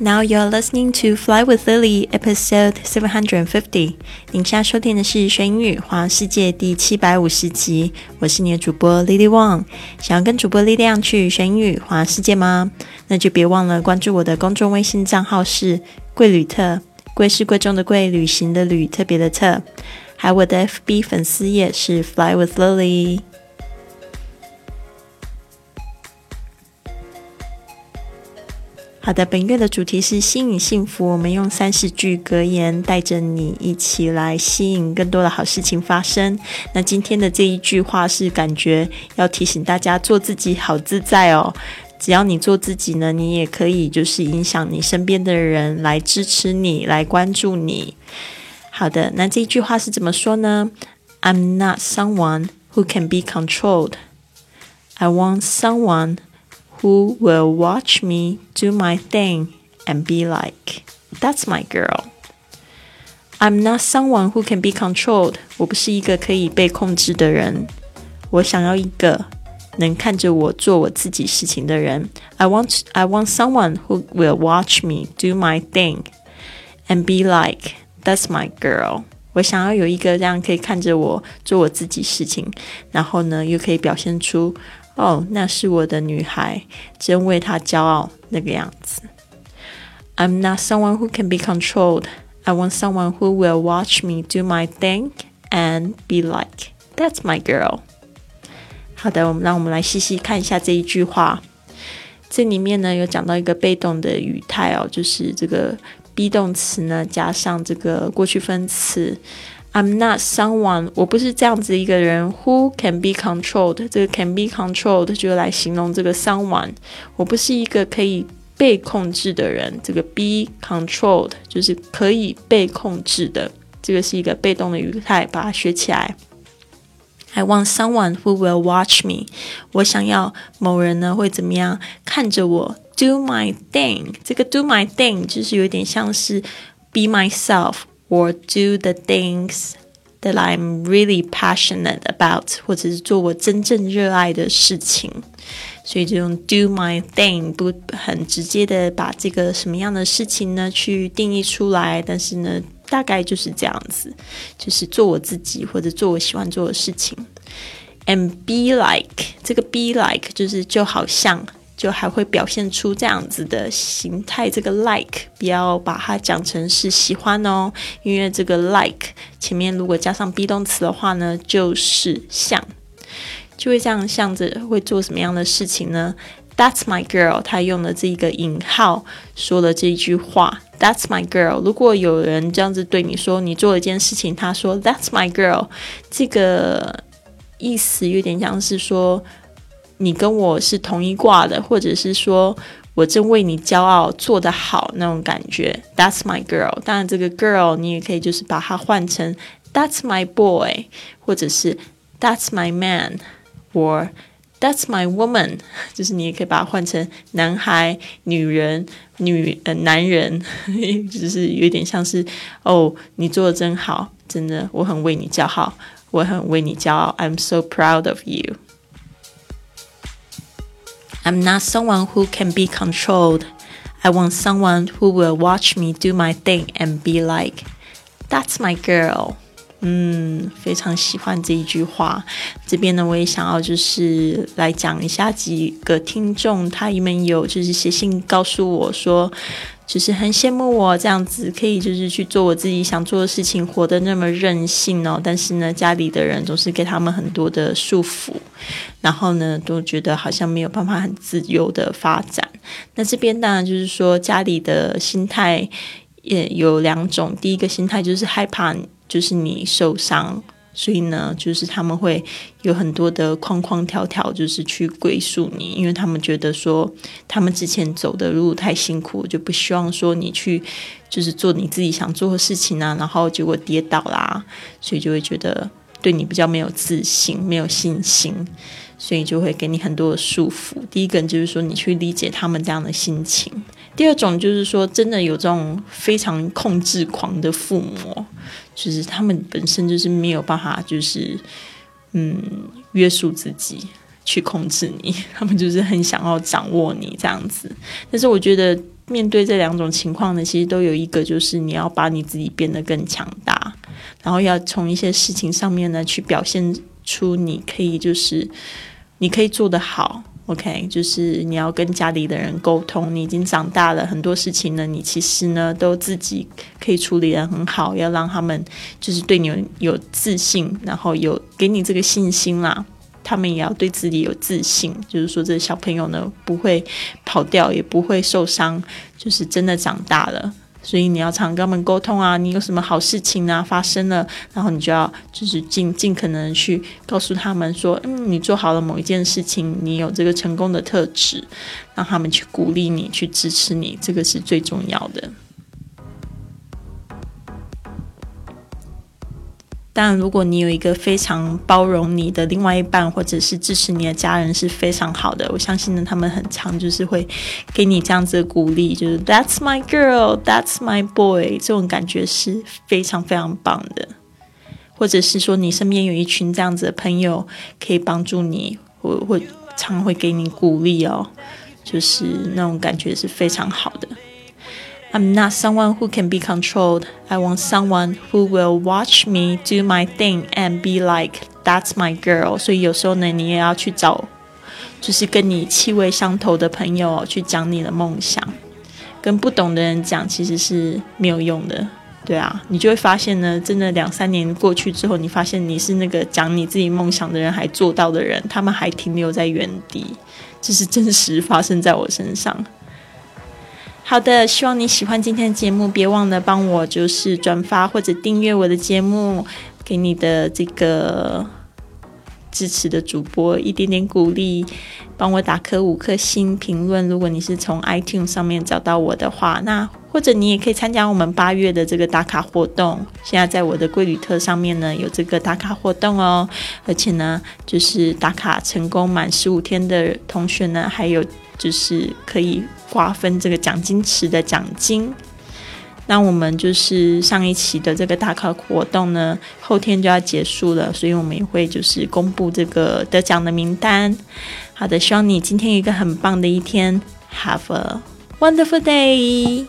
Now you're listening to Fly with Lily, episode seven hundred and fifty。您现在收听的是学英语环世界第七百五十集。我是你的主播 Lily Wang。想要跟主播力量去学英语环世界吗？那就别忘了关注我的公众微信账号是贵旅特，贵是贵重的贵，旅行的旅，特别的特。还有我的 FB 粉丝页是 Fly with Lily。好的，本月的主题是吸引幸福。我们用三十句格言带着你一起来吸引更多的好事情发生。那今天的这一句话是感觉要提醒大家做自己好自在哦。只要你做自己呢，你也可以就是影响你身边的人来支持你，来关注你。好的，那这一句话是怎么说呢？I'm not someone who can be controlled. I want someone. who will watch me do my thing and be like, that's my girl. I'm not someone who can be controlled. 我不是一个可以被控制的人。我想要一个能看着我做我自己事情的人。I want I want someone who will watch me do my thing and be like, that's my girl. 我想要有一个这样可以看着我做我自己事情，然后呢又可以表现出 哦，那是我的女孩，真为她骄傲那个样子。I'm not someone who can be controlled. I want someone who will watch me do my thing and be like, "That's my girl." 好的，我们让我们来细细看一下这一句话。这里面呢有讲到一个被动的语态哦，就是这个 be 动词呢加上这个过去分词。I'm not someone，我不是这样子一个人。Who can be controlled？这个 can be controlled 就来形容这个 someone。我不是一个可以被控制的人。这个 be controlled 就是可以被控制的。这个是一个被动的语态，把它学起来。I want someone who will watch me。我想要某人呢会怎么样看着我 do my thing。这个 do my thing 就是有点像是 be myself。Or do the things that I'm really passionate about，或者是做我真正热爱的事情。所以就用 do my thing，不很直接的把这个什么样的事情呢去定义出来，但是呢，大概就是这样子，就是做我自己或者做我喜欢做的事情。And be like，这个 be like 就是就好像。就还会表现出这样子的形态，这个 like 不要把它讲成是喜欢哦，因为这个 like 前面如果加上 be 动词的话呢，就是像，就会这样向着会做什么样的事情呢？That's my girl，他用了这个引号说了这一句话。That's my girl。如果有人这样子对你说，你做了一件事情，他说 That's my girl，这个意思有点像是说。你跟我是同一挂的，或者是说我正为你骄傲，做得好那种感觉。That's my girl。当然，这个 girl 你也可以就是把它换成 That's my boy，或者是 That's my man，或 That's my woman。就是你也可以把它换成男孩、女人、女呃男人，就是有点像是哦，你做的真好，真的，我很为你骄傲，我很为你骄傲。I'm so proud of you。I'm not someone who can be controlled. I want someone who will watch me do my thing and be like, "That's my girl." 嗯，非常喜欢这一句话。这边呢，我也想要就是来讲一下几个听众，他们有就是写信告诉我说。 就是很羡慕我这样子，可以就是去做我自己想做的事情，活得那么任性哦。但是呢，家里的人总是给他们很多的束缚，然后呢，都觉得好像没有办法很自由的发展。那这边当然就是说，家里的心态也有两种。第一个心态就是害怕，就是你受伤。所以呢，就是他们会有很多的框框条条，就是去归宿你，因为他们觉得说他们之前走的路太辛苦，就不希望说你去就是做你自己想做的事情啊，然后结果跌倒啦，所以就会觉得对你比较没有自信、没有信心，所以就会给你很多的束缚。第一个就是说，你去理解他们这样的心情；第二种就是说，真的有这种非常控制狂的父母。就是他们本身就是没有办法，就是嗯约束自己去控制你，他们就是很想要掌握你这样子。但是我觉得面对这两种情况呢，其实都有一个，就是你要把你自己变得更强大，然后要从一些事情上面呢去表现出你可以，就是你可以做得好。OK，就是你要跟家里的人沟通，你已经长大了，很多事情呢，你其实呢都自己可以处理的很好，要让他们就是对你有自信，然后有给你这个信心啦。他们也要对自己有自信，就是说这小朋友呢不会跑掉，也不会受伤，就是真的长大了。所以你要常跟他们沟通啊，你有什么好事情啊发生了，然后你就要就是尽尽可能去告诉他们说，嗯，你做好了某一件事情，你有这个成功的特质，让他们去鼓励你，去支持你，这个是最重要的。但，如果你有一个非常包容你的另外一半，或者是支持你的家人，是非常好的。我相信呢，他们很常就是会给你这样子的鼓励，就是 "That's my girl, That's my boy"，这种感觉是非常非常棒的。或者是说，你身边有一群这样子的朋友，可以帮助你，或或常会给你鼓励哦，就是那种感觉是非常好的。I'm not someone who can be controlled. I want someone who will watch me do my thing and be like, "That's my girl." 所以有时候呢，你也要去找，就是跟你气味相投的朋友去讲你的梦想。跟不懂的人讲，其实是没有用的。对啊，你就会发现呢，真的两三年过去之后，你发现你是那个讲你自己梦想的人还做到的人，他们还停留在原地。这是真实发生在我身上。好的，希望你喜欢今天的节目，别忘了帮我就是转发或者订阅我的节目，给你的这个支持的主播一点点鼓励，帮我打颗五颗星评论。如果你是从 iTunes 上面找到我的话，那或者你也可以参加我们八月的这个打卡活动。现在在我的贵旅特上面呢有这个打卡活动哦，而且呢就是打卡成功满十五天的同学呢，还有就是可以。瓜分这个奖金池的奖金，那我们就是上一期的这个大考活动呢，后天就要结束了，所以我们也会就是公布这个得奖的名单。好的，希望你今天有一个很棒的一天，Have a wonderful day。